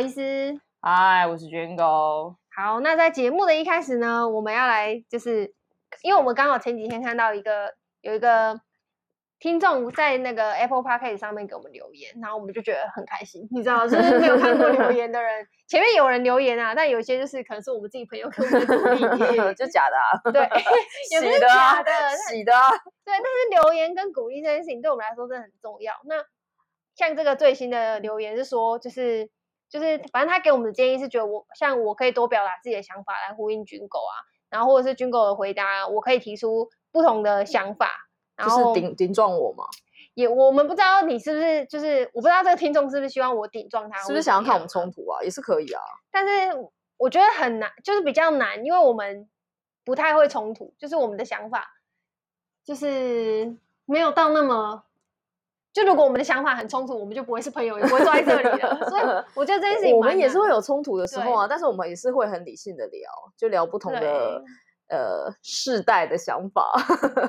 医师。嗨，我是 Jingle。好，那在节目的一开始呢，我们要来就是，因为我们刚好前几天看到一个有一个。听众在那个 Apple Podcast 上面给我们留言，然后我们就觉得很开心，你知道，就是没有看过留言的人，前面有人留言啊，但有些就是可能是我们自己朋友给我们鼓励，就假的啊，对，也不是假的，洗的啊，对，但是留言跟鼓励这件事情对我们来说真的很重要。那像这个最新的留言是说，就是就是，反正他给我们的建议是觉得我像我可以多表达自己的想法来呼应军狗啊，然后或者是军狗的回答，我可以提出不同的想法。就是顶顶撞我吗？也我们不知道你是不是就是我不知道这个听众是不是希望我顶撞他，是不是想要看我们冲突啊？也是可以啊。但是我觉得很难，就是比较难，因为我们不太会冲突，就是我们的想法就是没有到那么。就如果我们的想法很冲突，我们就不会是朋友，也不会坐在这里了。所以我觉得这件事情，我们也是会有冲突的时候啊，但是我们也是会很理性的聊，就聊不同的呃世代的想法。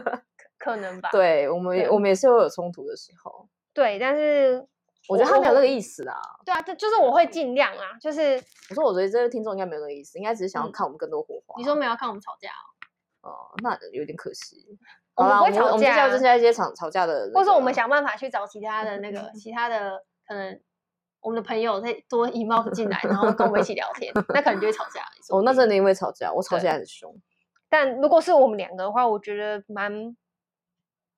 可能吧，对我们，我们也是会有冲突的时候。对，但是我觉得他没有那个意思啊。对啊，就就是我会尽量啊，就是我说，我觉得这个听众应该没有那个意思，应该只是想要看我们更多火花。你说没有看我们吵架哦？哦，那有点可惜。我们不会吵架，我们接下来就是在一些吵吵架的，或者我们想办法去找其他的那个其他的可能我们的朋友再多 involve 进来，然后跟我们一起聊天，那可能就会吵架。哦，那真的因为吵架，我吵起来很凶。但如果是我们两个的话，我觉得蛮。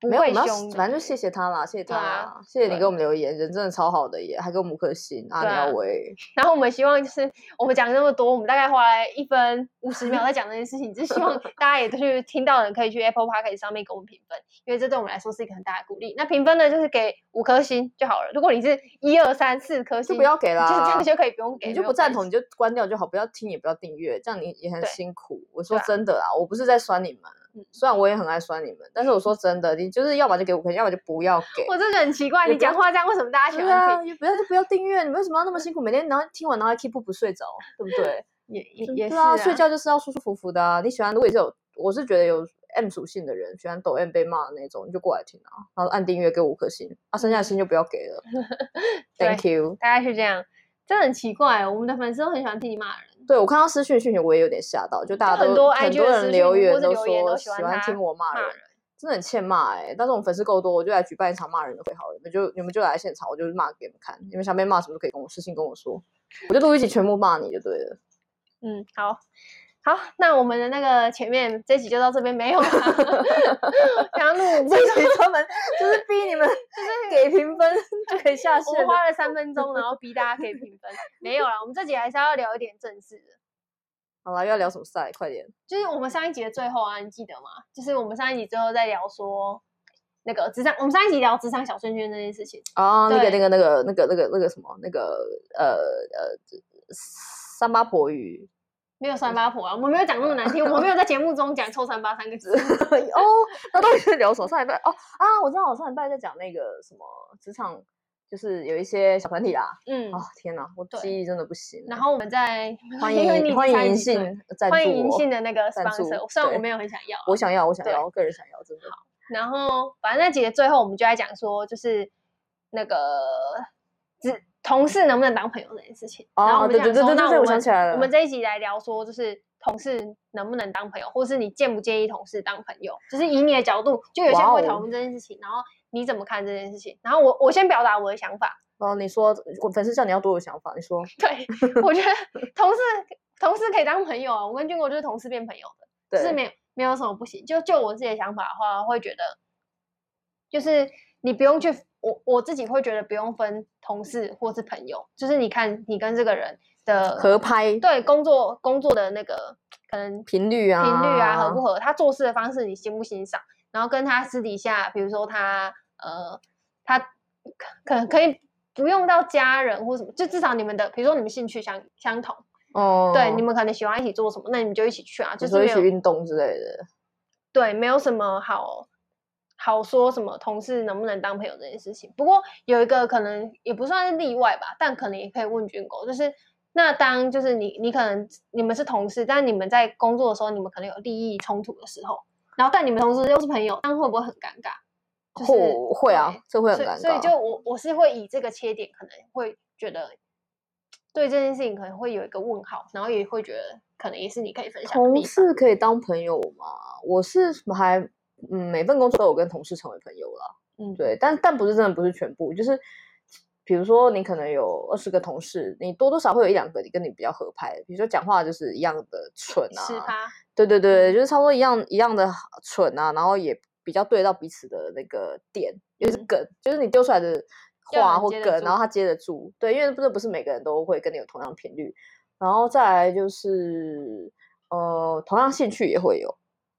没有，反正就谢谢他啦，谢谢他啦，啊、谢谢你给我们留言，人真的超好的耶，还给我们五颗星，阿苗维。然后我们希望就是我们讲那么多，我们大概花了一分五十秒在讲这件事情，就希望 大家也都去听到的人可以去 Apple Podcast 上面给我们评分，因为这对我们来说是一个很大的鼓励。那评分呢，就是给五颗星就好了。如果你是一二三四颗星，就不要给啦，就是这样就可以不用给。你就不赞同你就关掉就好，不要听也不要订阅，这样你也很辛苦。我说真的啦，我不是在酸你们。虽然我也很爱酸你们，但是我说真的，你就是要么就给五颗星，要么就不要给。我真的很奇怪，你讲话这样，为什么大家喜欢听？不要就不要订阅，你为什么要那么辛苦？每天然后听完然后还 keep 不不睡着，对不对？也也也是啊，睡觉就是要舒舒服服的啊。你喜欢，如果也是有，我是觉得有 M 属性的人，喜欢抖 M 被骂的那种，你就过来听啊，然后按订阅给五颗星，啊，剩下的星就不要给了。Thank you，大概是这样。真的很奇怪，我们的粉丝都很喜欢听你骂人。对，我看到私讯讯息，我也有点吓到，就大家都很多很多人留言都说喜欢听我骂人，真的很欠骂哎。但是我们粉丝够多，我就来举办一场骂人的会好了，你们就你们就来现场，我就骂给你们看。你们想被骂什么都可以跟我私信跟我说，我就录一集全部骂你就对了。嗯，好。好，那我们的那个前面这集就到这边没有了。想录 这集专门就是逼你们，就是给评分就可以下线。我花了三分钟，然后逼大家可以评分，没有了。我们这集还是要聊一点正事的。好了，要聊什么赛？快点！就是我们上一集的最后啊，你记得吗？就是我们上一集最后在聊说那个职场，我们上一集聊职场小圈圈那件事情哦，那个那个那个那个那个那个什么那个呃呃三八婆语。没有三八婆啊，我们没有讲那么难听，我们没有在节目中讲“臭三八”三个字 哦。那到底是聊什么？上礼拜哦啊，我知道，我上礼拜在讲那个什么职场，就是有一些小团体啦。嗯，哦天哪，我记忆真的不行。然后我们在欢迎欢迎银杏赞助，欢迎银杏的那个 sponsor，虽然我没有很想要，我想要，我想要，个人想要，真的好。然后反正那集的最后，我们就在讲说，就是那个只。同事能不能当朋友这件事情？哦，然后我们讲说，对对对对，那我们我想起来了，我们这一集来聊说，就是同事能不能当朋友，或是你介不介意同事当朋友？就是以你的角度，就有些人会讨论这件事情，然后你怎么看这件事情？然后我我先表达我的想法。哦，你说我粉丝叫你要多有想法，你说。对，我觉得同事同事可以当朋友啊，我跟军国就是同事变朋友的，就是没有没有什么不行。就就我自己的想法的话，会觉得就是你不用去。我我自己会觉得不用分同事或是朋友，就是你看你跟这个人的合拍，对工作工作的那个可能频率啊频率啊合不。合，他做事的方式你欣不欣赏，然后跟他私底下，比如说他呃他可能可以不用到家人或什么，就至少你们的比如说你们兴趣相相同哦，对，你。们可能喜欢一起做什么，那你们就一起去啊，就是一起运动之类的，对，没有什么好。好说什么同事能不能当朋友这件事情，不过有一个可能也不算是例外吧，但可能也可以问军狗，就是那当就是你你可能你们是同事，但你们在工作的时候，你们可能有利益冲突的时候，然后但你们同事又是朋友，那会不会很尴尬？会、就是、会啊，这会很尴尬。所以，所以就我我是会以这个切点，可能会觉得对这件事情可能会有一个问号，然后也会觉得可能也是你可以分享。同事可以当朋友吗？我是还嗯，每份工作都有跟同事成为朋友了。嗯，对，但但不是真的不是全部，就是比如说你可能有二十个同事，你多多少会有一两个你跟你比较合拍的，比如说讲话就是一样的蠢啊？对对对，就是差不多一样一样的蠢啊，然后也比较对到彼此的那个点，就是梗，嗯、就是你丢出来的。话或梗，然后他接得住，对，因为不是不是每个人都会跟你有同样频率，然后再来就是呃，同样兴趣也会有，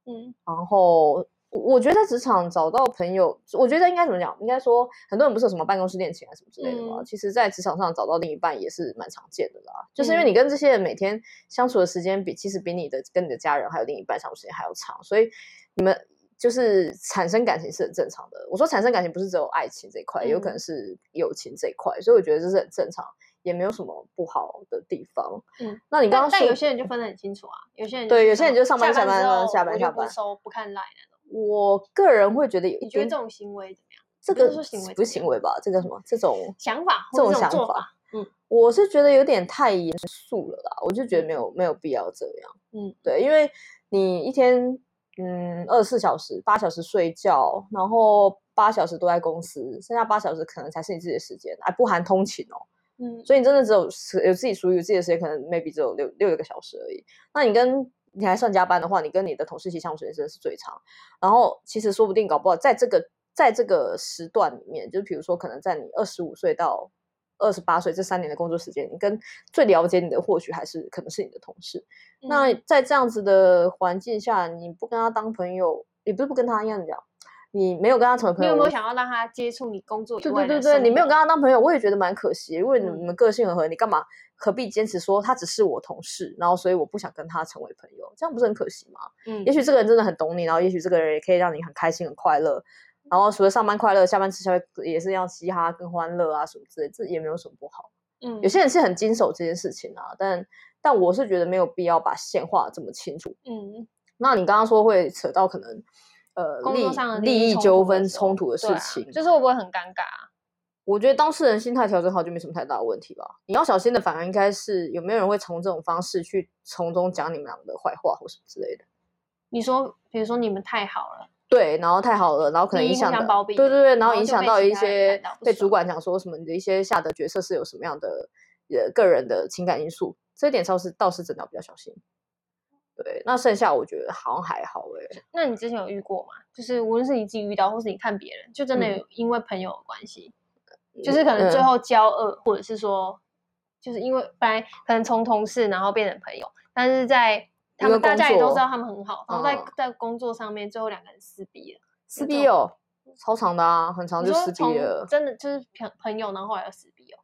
嗯，然后我觉得在职场找到朋友，我觉得应该怎么讲？应该说很多人不是有什么办公室恋情啊什么之类的吗，嗯、其实，在职场上找到另一半也是蛮常见的啦，就是因为你跟这些人每天相处的时间比，其实比你的跟你的家人还有另一半相处时间还要长，所以你们。就是产生感情是很正常的。我说产生感情不是只有爱情这一块，有可能是友情这一块，所以我觉得这是很正常，也没有什么不好的地方。嗯，那你刚刚说，但有些人就分得很清楚啊，有些人对，有些人就上班下班下班下班不收不看 LINE 那种。我个人会觉得有，你觉得这种行为怎么样？这个不是行为吧？这叫什么？这种想法，这种想法。嗯，我是觉得有点太严肃了啦，我就觉得没有没有必要这样。嗯，对，因为你一天。嗯，二十四小时，八小时睡觉，然后八小时都在公司，剩下八小时可能才是你自己的时间，还不含通勤哦。嗯，所以你真的只有有自己属于自己的时间，可能 maybe 只有六六个小时而已。那你跟你还算加班的话，你跟你的同事其实相处时间真的是最长。然后其实说不定搞不好在这个在这个时段里面，就是比如说可能在你二十五岁到。二十八岁这三年的工作时间，你跟最了解你的或许还是可能是你的同事。嗯、那在这样子的环境下，你不跟他当朋友，也不是不跟他一样讲，你没有跟他成为朋友。你有没有想要让他接触你工作以外？对对对对，你没有跟他当朋友，我也觉得蛮可惜。因为你们个性很合，你干嘛何必坚持说他只是我同事，然后所以我不想跟他成为朋友，这样不是很可惜吗？嗯，也许这个人真的很懂你，然后也许这个人也可以让你很开心很快乐。然后除了上班快乐，下班吃宵夜也是要嘻哈更欢乐啊什么之类，这也没有什么不好。嗯，有些人是很经手这件事情啊，但但我是觉得没有必要把线画这么清楚。嗯，那你刚刚说会扯到可能呃工作上的利益纠纷冲突的事情，啊、就是会不会很尴尬？我觉得当事人心态调整好就没什么太大的问题吧。你要小心的反而应该是有没有人会从这种方式去从中讲你们两个的坏话或什么之类的。你说，比如说你们太好了。对，然后太好了，然后可能影响到，对对对，然后影响到一些被主管讲说什么你的一些下的决策是有什么样的呃个人的情感因素，这一点倒是倒是真的要比较小心。对，那剩下我觉得好像还好哎。那你之前有遇过吗？就是无论是你自己遇到，或是你看别人，就真的有因为朋友的关系，嗯、就是可能最后交恶，嗯、或者是说，就是因为本来可能从同事然后变成朋友，但是在。他们大家也都知道他们很好，然后在在工作上面最后两个人撕逼了，撕逼哦，超长的啊，很长就撕逼了，真的就是朋朋友，然后后来又撕逼哦。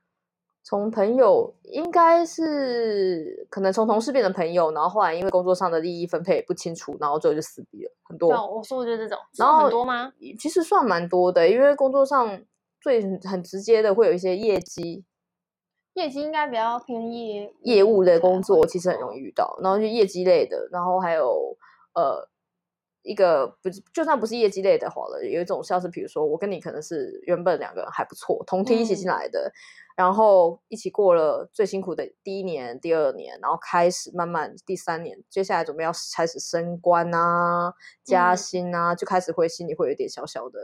从朋友应该是可能从同事变成朋友，然后后来因为工作上的利益分配不清楚，然后最后就撕逼了，很多。我说的就是这种，然后很多吗？其实算蛮多的，因为工作上最很直接的会有一些业绩。业绩应该比较偏业业务类工作，其实很容易遇到。然后就业绩类的，然后还有呃一个不就算不是业绩类的好了，有一种像是比如说我跟你可能是原本两个人还不错，同梯一起进来的，嗯、然后一起过了最辛苦的第一年、第二年，然后开始慢慢第三年，接下来准备要开始升官啊、加薪啊，嗯、就开始会心里会有点小小的。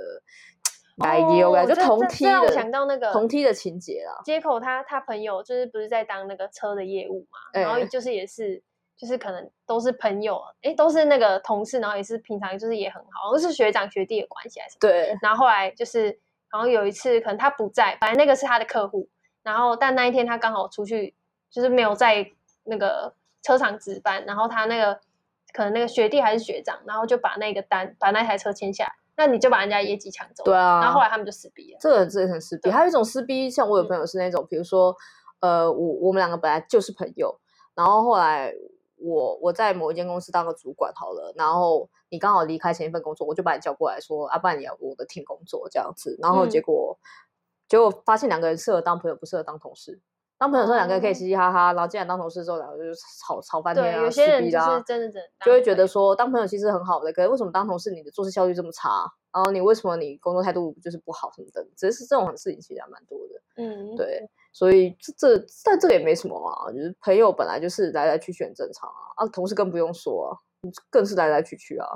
哎呦，就同梯的，想到那个同梯的情节啦。接口他他朋友就是不是在当那个车的业务嘛，欸、然后就是也是就是可能都是朋友，哎，都是那个同事，然后也是平常就是也很好，都是学长学弟的关系还是？对。然后后来就是然后有一次可能他不在，反正那个是他的客户，然后但那一天他刚好出去，就是没有在那个车厂值班，然后他那个可能那个学弟还是学长，然后就把那个单把那台车签下来。那你就把人家业绩抢走，对啊，然后后来他们就撕逼了。这个真的很撕逼。对还有一种撕逼，像我有朋友是那种，嗯、比如说，呃，我我们两个本来就是朋友，然后后来我我在某一间公司当个主管好了，然后你刚好离开前一份工作，我就把你叫过来说，啊，不然你要我的 team 工作这样子，然后结果、嗯、结果发现两个人适合当朋友，不适合当同事。当朋友时候两个人可以嘻嘻哈哈，然后进来当同事之后两个就吵吵翻天啊，有些人就是真的真的就会觉得说当朋友其实很好的，可是为什么当同事你的做事效率这么差？然后你为什么你工作态度就是不好什么的？只是这种事情其实还蛮多的。嗯，对，所以这这但这个也没什么嘛，就是朋友本来就是来来去去很正常啊，啊，同事更不用说啊，更是来来去去啊，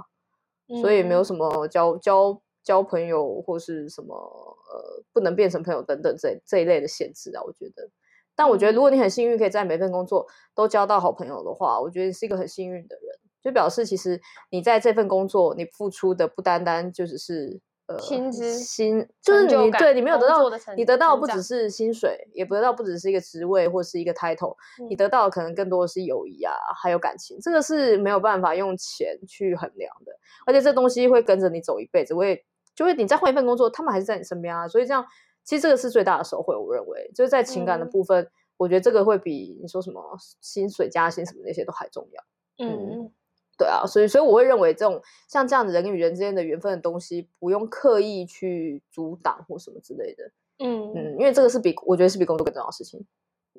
所以没有什么交交交朋友或是什么呃不能变成朋友等等这这一类的限制啊，我觉得。但我觉得如果你很幸运可以在每份工作都交到好朋友的话，我觉得你是一个很幸运的人，就表示其实你在这份工作你付出的不单单就只是呃。薪资薪就是你对你没有得到，你得到的不只是薪水，也不得到不只是一个职位或是一个 title，嗯，你得到的可能更多的是友谊啊，还有感情，这个是没有办法用钱去衡量的，而且这东西会跟着你走一辈子，会就会你再换一份工作，他们还是在你身边啊，所以这样其实这个是最大的收获，我认为就是在情感的部分，嗯，我觉得这个会比你说什么薪水加薪什么那些都还重要，嗯。嗯对啊，所以所以我会认为这种像这样子人与人之间的缘分的东西，不用刻意去阻挡或什么之类的。嗯嗯，因为这个是比我觉得是比工作更重要的事情。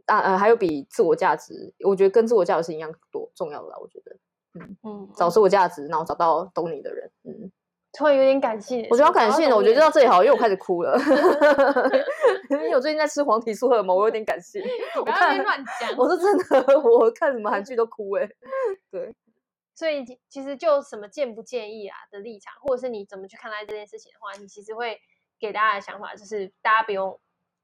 啊呃，还有比自我价值，我觉得跟自我价值是一样多重要的啦。我觉得，嗯嗯，找自我价值，然后找到懂你的人。嗯，突然有点感性。我觉得要感性的，我觉得就到这里好，因为我开始哭了。因为我最近在吃黄体素荷尔蒙，我有点感性。我不要乱讲，我是真的，我看什么韩剧都哭哎、欸。对。所以其实就什么建不建议啊的立场，或者是你怎么去看待这件事情的话，你其实会给大家的想法就是，大家不用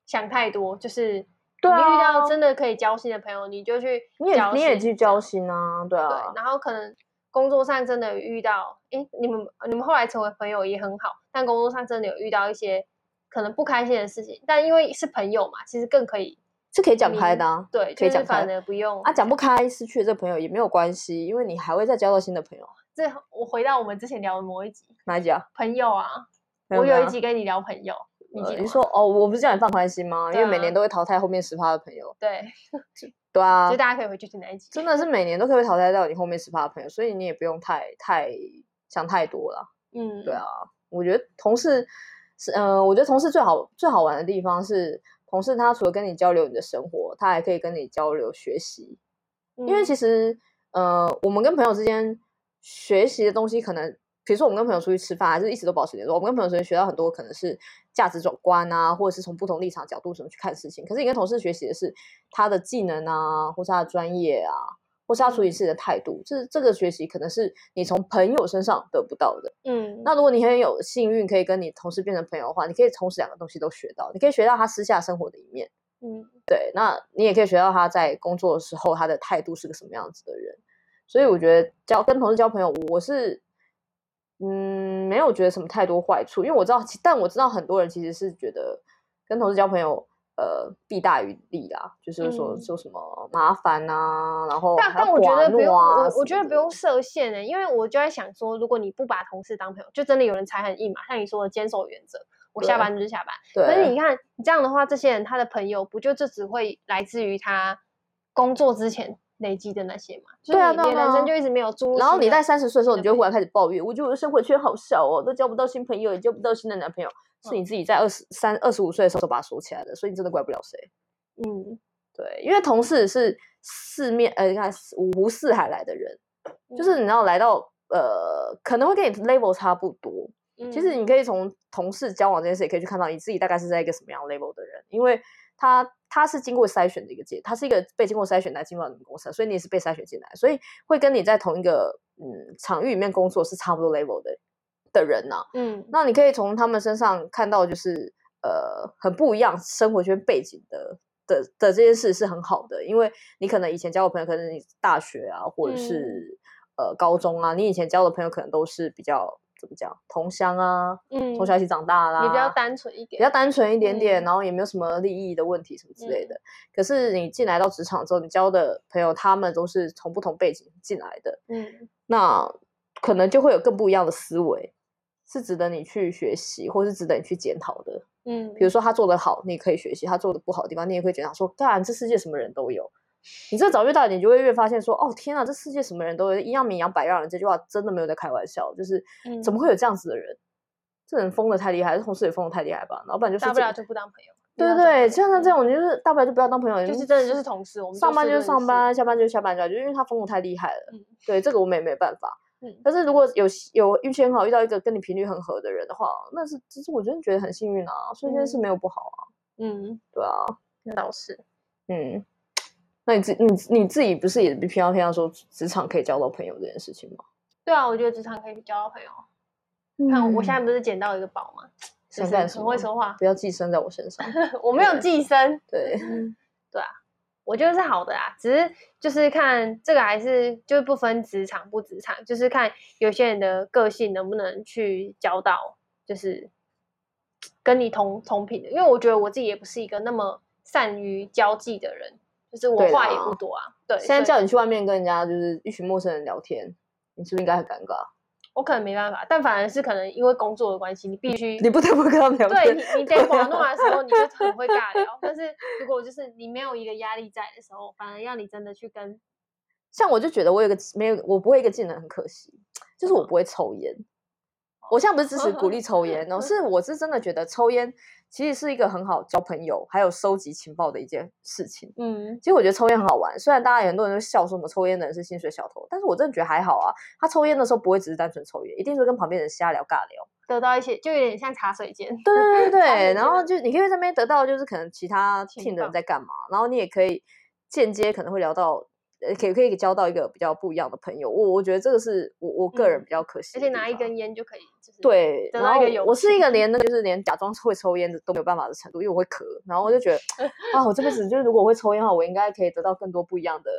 想太多，就是你遇到真的可以交心的朋友，你就去你也你也去交心啊，对啊。对，然后可能工作上真的有遇到，哎，你们你们后来成为朋友也很好，但工作上真的有遇到一些可能不开心的事情，但因为是朋友嘛，其实更可以。是可以讲开的啊，对，可以讲开的，不用啊，讲不开，失去了这个朋友也没有关系，因为你还会再交到新的朋友。这我回到我们之前聊的某一集，哪一集啊？朋友啊，我有一集跟你聊朋友，呃、你说哦，我不是叫你放宽心吗？因为每年都会淘汰后面十趴的朋友。对，对啊，所以大家可以回去听那一集？真的是每年都可以淘汰掉你后面十趴的朋友，所以你也不用太太想太多了。嗯，对啊，我觉得同事是嗯、呃，我觉得同事最好最好玩的地方是。同事他除了跟你交流你的生活，他还可以跟你交流学习，因为其实，呃，我们跟朋友之间学习的东西，可能，比如说我们跟朋友出去吃饭，还是一直都保持联络。我们跟朋友之间学到很多，可能是价值观啊，或者是从不同立场角度什么去看事情。可是你跟同事学习的是他的技能啊，或是他的专业啊。或是他处理事情的态度，这这个学习可能是你从朋友身上得不到的。嗯，那如果你很有幸运可以跟你同事变成朋友的话，你可以同时两个东西都学到。你可以学到他私下生活的一面，嗯，对。那你也可以学到他在工作的时候他的态度是个什么样子的人。所以我觉得交跟同事交朋友，我是嗯没有觉得什么太多坏处，因为我知道，但我知道很多人其实是觉得跟同事交朋友。呃，弊大于利啦，就是说说什么麻烦啊，然后但但我觉得不用，我我觉得不用设限诶，因为我就在想说，如果你不把同事当朋友，就真的有人才很硬嘛，像你说的坚守原则，我下班就是下班。对。可是你看，你这样的话，这些人他的朋友不就这只会来自于他工作之前累积的那些嘛？对啊，你人生就一直没有注入。然后你在三十岁的时候，你就忽然开始抱怨，我觉得我的生活圈好小哦，都交不到新朋友，也交不到新的男朋友。是你自己在二十三、二十五岁的时候就把它锁起来的，所以你真的怪不了谁。嗯，对，因为同事是四面呃，你看五湖四海来的人，嗯、就是你知道来到呃，可能会跟你 level 差不多。嗯、其实你可以从同事交往这件事，也可以去看到你自己大概是在一个什么样 level 的人，因为他他是经过筛选的一个阶，他是一个被经过筛选来进入到你们公司，所以你也是被筛选进来，所以会跟你在同一个嗯场域里面工作是差不多 level 的。的人呐、啊，嗯，那你可以从他们身上看到，就是呃，很不一样生活圈背景的的的这件事是很好的，因为你可能以前交的朋友，可能你大学啊，或者是、嗯、呃高中啊，你以前交的朋友可能都是比较怎么讲同乡啊，嗯，从小一起长大啦，你比较单纯一点，比较单纯一点点，嗯、然后也没有什么利益的问题什么之类的。嗯、可是你进来到职场之后，你交的朋友他们都是从不同背景进来的，嗯，那可能就会有更不一样的思维。是值得你去学习，或是值得你去检讨的。嗯，比如说他做得好，你可以学习；他做得不好的地方，你也可以检讨。说，当然，这世界什么人都有。你这早越大，你就会越发现说，哦，天啊，这世界什么人都有，一样米养百样人。这句话真的没有在开玩笑，就是怎么会有这样子的人？嗯、这人疯的太厉害，这同事也疯的太厉害吧？老板就说，大不了就不当朋友。对对对，像他这种，就是大不了就不要当朋友，就是真的就是同事。我们上班就是上班，下班就是下班，就因为他疯的太厉害了。嗯、对，这个我们也没办法。嗯，但是如果有有运气很好，遇到一个跟你频率很合的人的话，那是其实我真的觉得很幸运啊，所以这件事没有不好啊。嗯，对啊，那倒是。嗯，那你自你你自己不是也偏要偏要说职场可以交到朋友这件事情吗？对啊，我觉得职场可以交到朋友。嗯、看我现在不是捡到一个宝吗？现在很会说话，不要寄生在我身上。我没有寄生。对，对啊。我觉得是好的啊，只是就是看这个还是就是不分职场不职场，就是看有些人的个性能不能去交到，就是跟你同同频的。因为我觉得我自己也不是一个那么善于交际的人，就是我话也不多啊。对，现在叫你去外面跟人家就是一群陌生人聊天，你是不是应该很尴尬？我可能没办法，但反而是可能因为工作的关系，你必须你不得不跟他们聊天。对，你你得玩弄的时候，你就很会尬聊。但是如果就是你没有一个压力在的时候，反而要你真的去跟，像我就觉得我有个没有，我不会一个技能很可惜，就是我不会抽烟。我现在不是支持鼓励抽烟，然后是我是真的觉得抽烟。其实是一个很好交朋友，还有收集情报的一件事情。嗯，其实我觉得抽烟很好玩。虽然大家很多人都笑说我们抽烟的人是薪水小偷，但是我真的觉得还好啊。他抽烟的时候不会只是单纯抽烟，一定是跟旁边人瞎聊、尬聊，得到一些就有点像茶水间。对对对对，然后就你可以在那边得到，就是可能其他 team 的人在干嘛，然后你也可以间接可能会聊到。呃，可以可以交到一个比较不一样的朋友，我我觉得这个是我我个人比较可惜、嗯。而且拿一根烟就可以，就是对，然后我是一个连那个就是连假装会抽烟的都没有办法的程度，因为我会咳，然后我就觉得 啊，我这辈子就是如果我会抽烟的话，我应该可以得到更多不一样的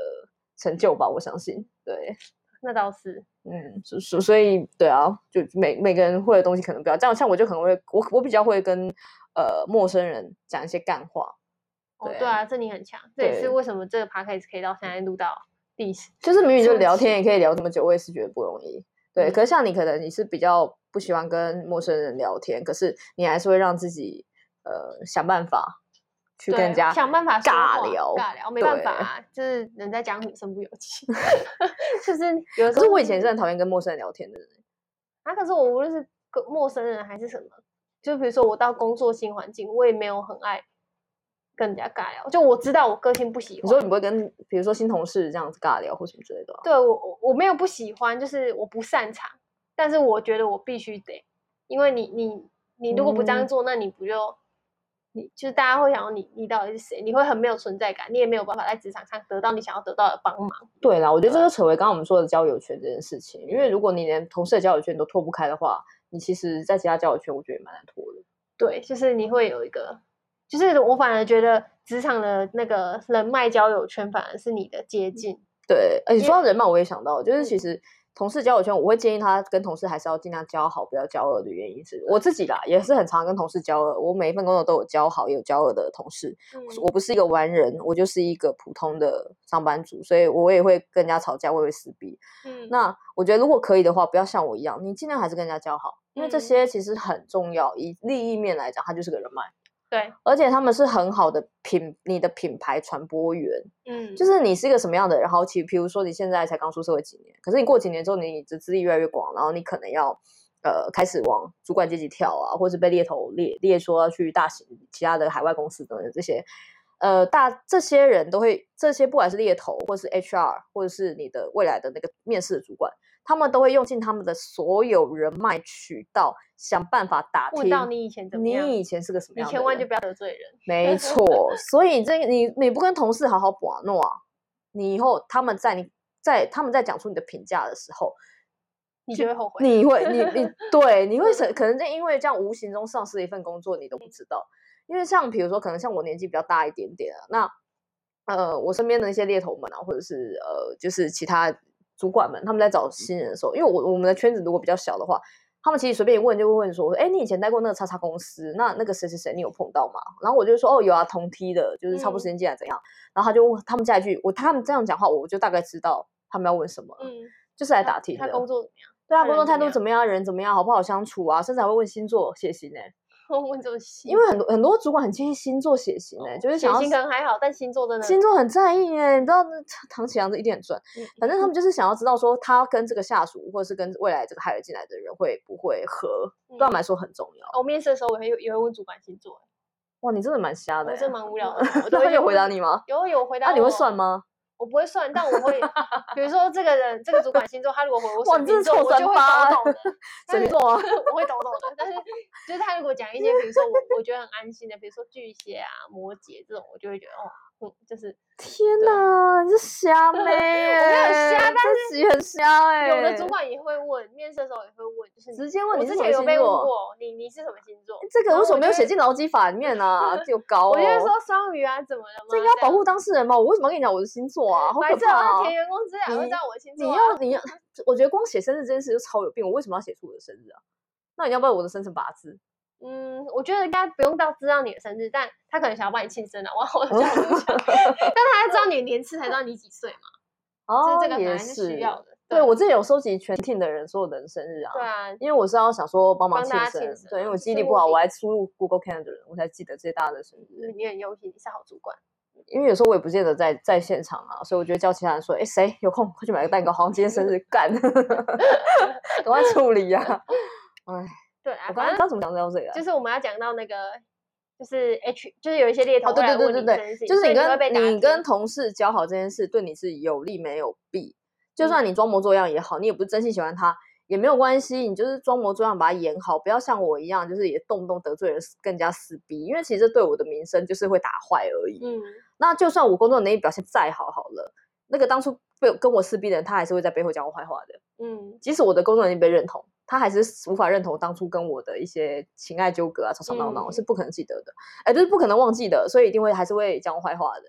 成就吧，我相信。对，那倒是，嗯，所所以对啊，就每每个人会的东西可能不一样，这样像我就可能会我我比较会跟呃陌生人讲一些干话。对，对啊，这你很强，这也是为什么这个 podcast 可以到现在录到第十，就是明明就聊天也可以聊这么久，我也是觉得不容易。对，嗯、可是像你，可能你是比较不喜欢跟陌生人聊天，可是你还是会让自己呃想办法去跟人家想办法尬聊，尬聊没办法、啊，就是人在江湖身不由己。就是有时候，可是我以前是很讨厌跟陌生人聊天的人。啊，可是我无论是跟陌生人还是什么，就比如说我到工作新环境，我也没有很爱。更加尬聊，就我知道我个性不喜欢。你说你不会跟，比如说新同事这样子尬聊或什么之类的、啊？对我，我我没有不喜欢，就是我不擅长，但是我觉得我必须得，因为你，你，你如果不这样做，嗯、那你不就，你就是大家会想说你，你到底是谁？你会很没有存在感，你也没有办法在职场上得到你想要得到的帮忙。对啦，我觉得这就扯回刚刚我们说的交友圈这件事情，因为如果你连同事的交友圈都脱不开的话，你其实在其他交友圈，我觉得也蛮难脱的。对，就是你会有一个。就是我反而觉得职场的那个人脉交友圈反而是你的接近。对，而且说到人脉，我也想到，就是其实同事交友圈，我会建议他跟同事还是要尽量交好，不要交恶的原因是，我自己啦，也是很常跟同事交恶。我每一份工作都有交好，也有交恶的同事。嗯、我不是一个完人，我就是一个普通的上班族，所以我也会跟人家吵架，我也会撕逼。嗯，那我觉得如果可以的话，不要像我一样，你尽量还是跟人家交好，因为这些其实很重要。以利益面来讲，它就是个人脉。对，而且他们是很好的品，你的品牌传播员，嗯，就是你是一个什么样的人，然后其比如说你现在才刚出社会几年，可是你过几年之后，你的资历越来越广，然后你可能要呃开始往主管阶级跳啊，或者是被猎头猎猎说要去大型其他的海外公司等等这些，呃，大这些人都会，这些不管是猎头，或者是 HR，或者是你的未来的那个面试的主管。他们都会用尽他们的所有人脉渠道，想办法打听。问到你以前怎么样？你以前是个什么样的人？你千万就不要得罪人。没错，所以这你你不跟同事好好把诺啊，你以后他们在你在他们在讲出你的评价的时候，你就会后悔。你会你你 对，你会可能就因为这样无形中丧失一份工作，你都不知道。因为像比如说，可能像我年纪比较大一点点啊，那呃，我身边的那些猎头们啊，或者是呃，就是其他。主管们他们在找新人的时候，因为我我们的圈子如果比较小的话，他们其实随便一问就会问说：“哎，你以前待过那个叉叉公司，那那个谁谁谁，你有碰到吗？”然后我就说：“哦，有啊，同梯的，就是差不多时间进来怎样。嗯”然后他就问他们下一句，我他们这样讲话，我就大概知道他们要问什么。嗯，就是来打听的。他工作怎么样？对啊，工作态度怎么样？人怎么样？好不好相处啊？甚至还会问星座、血型呢。问这么细，因为很多很多主管很介意星座血型哎、欸，就是想要血型可能还好，但星座真的星座很在意哎、欸，你知道那唐启阳这一点很准，嗯、反正他们就是想要知道说他跟这个下属或者是跟未来这个 hire 进来的人会不会合，对他们来说很重要。我面试的时候我会也会问主管星座，哇，你真的蛮瞎的、欸，我真的蛮无聊的。他有回答你吗？有有回答。那、啊、你会算吗？我不会算，但我会，比如说这个人这个主管星座，他如果回我水瓶座，我就会抖抖的。水瓶座啊，我会懂懂的。但是就是他如果讲一些，比如说我我觉得很安心的，比如说巨蟹啊、摩羯这种，我就会觉得哦。嗯，就是天哪，你是瞎妹，我没有瞎，但是自己很瞎哎。有的主管也会问，面试的时候也会问，就是直接问你是什么星座。我之前有被问过，你你是什么星座？这个为什么没有写进劳基法里面呢？就高。我就说双鱼啊，怎么了吗？这应该要保护当事人吗？我为什么要跟你讲我的星座啊？好可怕！填员工资料会知道我的星座。你要你要，我觉得光写生日这件事就超有病。我为什么要写出我的生日啊？那你要不要我的生辰八字？嗯，我觉得应该不用到知道你的生日，但他可能想要帮你庆生了，我好像这样想。但他要知道你的年次才知道你几岁嘛。哦，这个也是需要的。对，我自己有收集全 team 的人所有的人生日啊。对啊，因为我是要想说帮忙庆生。对，因为我记忆力不好，我还输入 Google Calendar，我才记得这些大家的生日。你很用心，你是好主管。因为有时候我也不见得在在现场啊，所以我觉得叫其他人说，哎，谁有空快去买个蛋糕，好像今天生日干，赶快处理呀。哎。对啊，我刚刚刚怎么讲到这个？就是我们要讲到那个，就是 H，就是有一些猎头会来问你这件事情，就是你跟你跟同事交好这件事，对你是有利没有弊。就算你装模作样也好，你也不是真心喜欢他也没有关系，你就是装模作样把他演好，不要像我一样，就是也动不动得罪人，更加撕逼。因为其实对我的名声就是会打坏而已。嗯，那就算我工作能力表现再好好了，那个当初被跟我撕逼的人，他还是会在背后讲我坏话的。嗯，即使我的工作能力被认同。他还是无法认同当初跟我的一些情爱纠葛啊，吵吵闹闹，是不可能记得的，哎、嗯，就是不可能忘记的，所以一定会还是会讲我坏话的。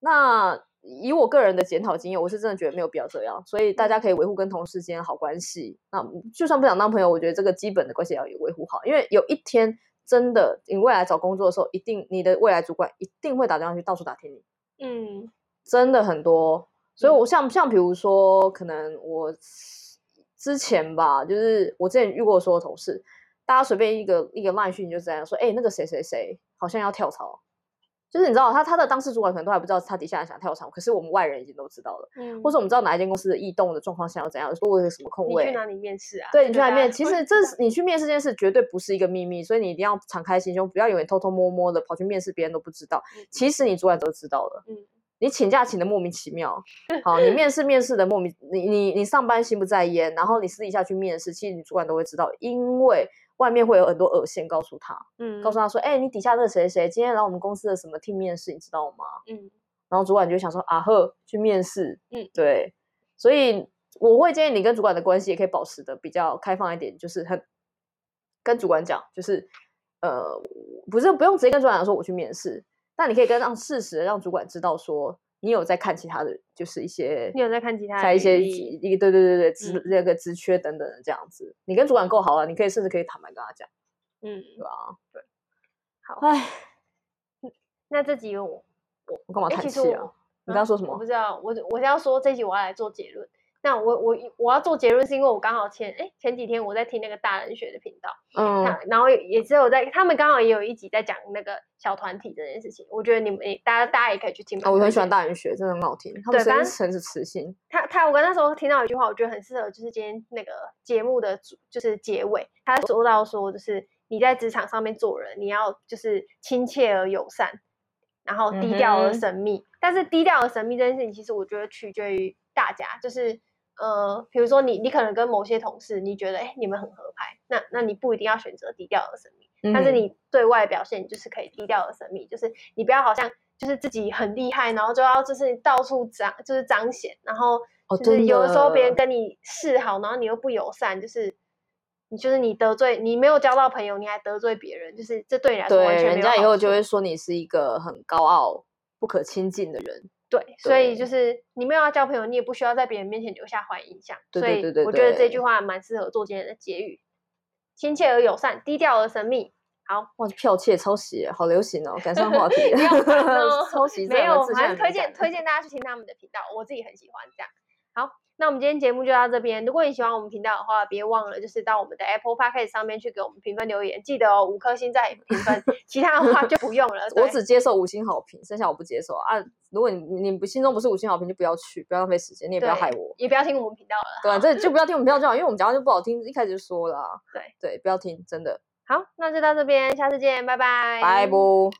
那以我个人的检讨经验，我是真的觉得没有必要这样，所以大家可以维护跟同事之间好关系。那就算不想当朋友，我觉得这个基本的关系也要维护好，因为有一天真的你未来找工作的时候，一定你的未来主管一定会打电话去到处打听你。嗯，真的很多，所以我像像比如说，可能我。之前吧，就是我之前遇过所有同事，大家随便一个一个 line 讯就这样说，哎、欸，那个谁谁谁好像要跳槽，就是你知道他他的当事主管可能都还不知道他底下人想跳槽，可是我们外人已经都知道了，嗯，或者我们知道哪一间公司的异动的状况想要怎样，说我有什么空位，你去哪里面试啊？对，你去哪里面？其实这是你去面试这件事绝对不是一个秘密，所以你一定要敞开心胸，不要以为偷偷摸摸的跑去面试，别人都不知道，其实你主管都知道了，嗯。你请假请的莫名其妙，好，你面试面试的莫名，你你你上班心不在焉，然后你私底下去面试，其实你主管都会知道，因为外面会有很多耳线告诉他，嗯，告诉他说，哎、欸，你底下那个谁谁今天来我们公司的什么 team 面试，你知道吗？嗯，然后主管就想说，啊呵，去面试，嗯，对，所以我会建议你跟主管的关系也可以保持的比较开放一点，就是很跟主管讲，就是呃，不是不用直接跟主管讲说我去面试。但你可以跟让事实让主管知道说你有在看其他的就是一些你有在看其他在一些一个对对对对职那个职缺等等的这样子，你跟主管够好了，你可以甚至可以坦白跟他讲，嗯，对吧？对，好，哎，那这集我我我干嘛叹气啊？你刚刚说什么？我不知道，我我是要说这集我要来做结论。那我我我要做结论，是因为我刚好前哎前几天我在听那个大人学的频道，嗯，然后也只有在他们刚好也有一集在讲那个小团体这件事情，我觉得你们大家大家也可以去听。哦，我很喜欢大人学，真的很好听。他们声音很是磁性。他他我跟那时候听到一句话，我觉得很适合，就是今天那个节目的主就是结尾，他说到说就是你在职场上面做人，你要就是亲切而友善，然后低调而神秘。嗯、但是低调而神秘这件事情，其实我觉得取决于大家，就是。呃，比如说你，你可能跟某些同事，你觉得，哎，你们很合拍，那那你不一定要选择低调而神秘，嗯、但是你对外表现就是可以低调而神秘，就是你不要好像就是自己很厉害，然后就要就是到处彰，就是彰显，然后就是有的时候别人跟你示好，然后你又不友善，就是你就是你得罪你没有交到朋友，你还得罪别人，就是这对你来说完全没有。对，人家以后就会说你是一个很高傲、不可亲近的人。对，所以就是你没有要交朋友，你也不需要在别人面前留下坏印象。对对对对，所以我觉得这句话蛮适合做今天的结语：亲切而友善，低调而神秘。好，哇，剽窃抄袭，好流行哦，赶上话题。抄袭没有，还是推荐推荐大家去听他们的频道，我自己很喜欢这样。好。那我们今天节目就到这边。如果你喜欢我们频道的话，别忘了就是到我们的 Apple Podcast 上面去给我们评分留言，记得哦，五颗星再评分，其他的话就不用了。我只接受五星好评，剩下我不接受啊。如果你你不心中不是五星好评，就不要去，不要浪费时间，你也不要害我，也不要听我们频道了。对啊，这就不要听我们频道就好，因为我们讲话就不好听，一开始就说了。对对，不要听，真的。好，那就到这边，下次见，拜拜。拜不。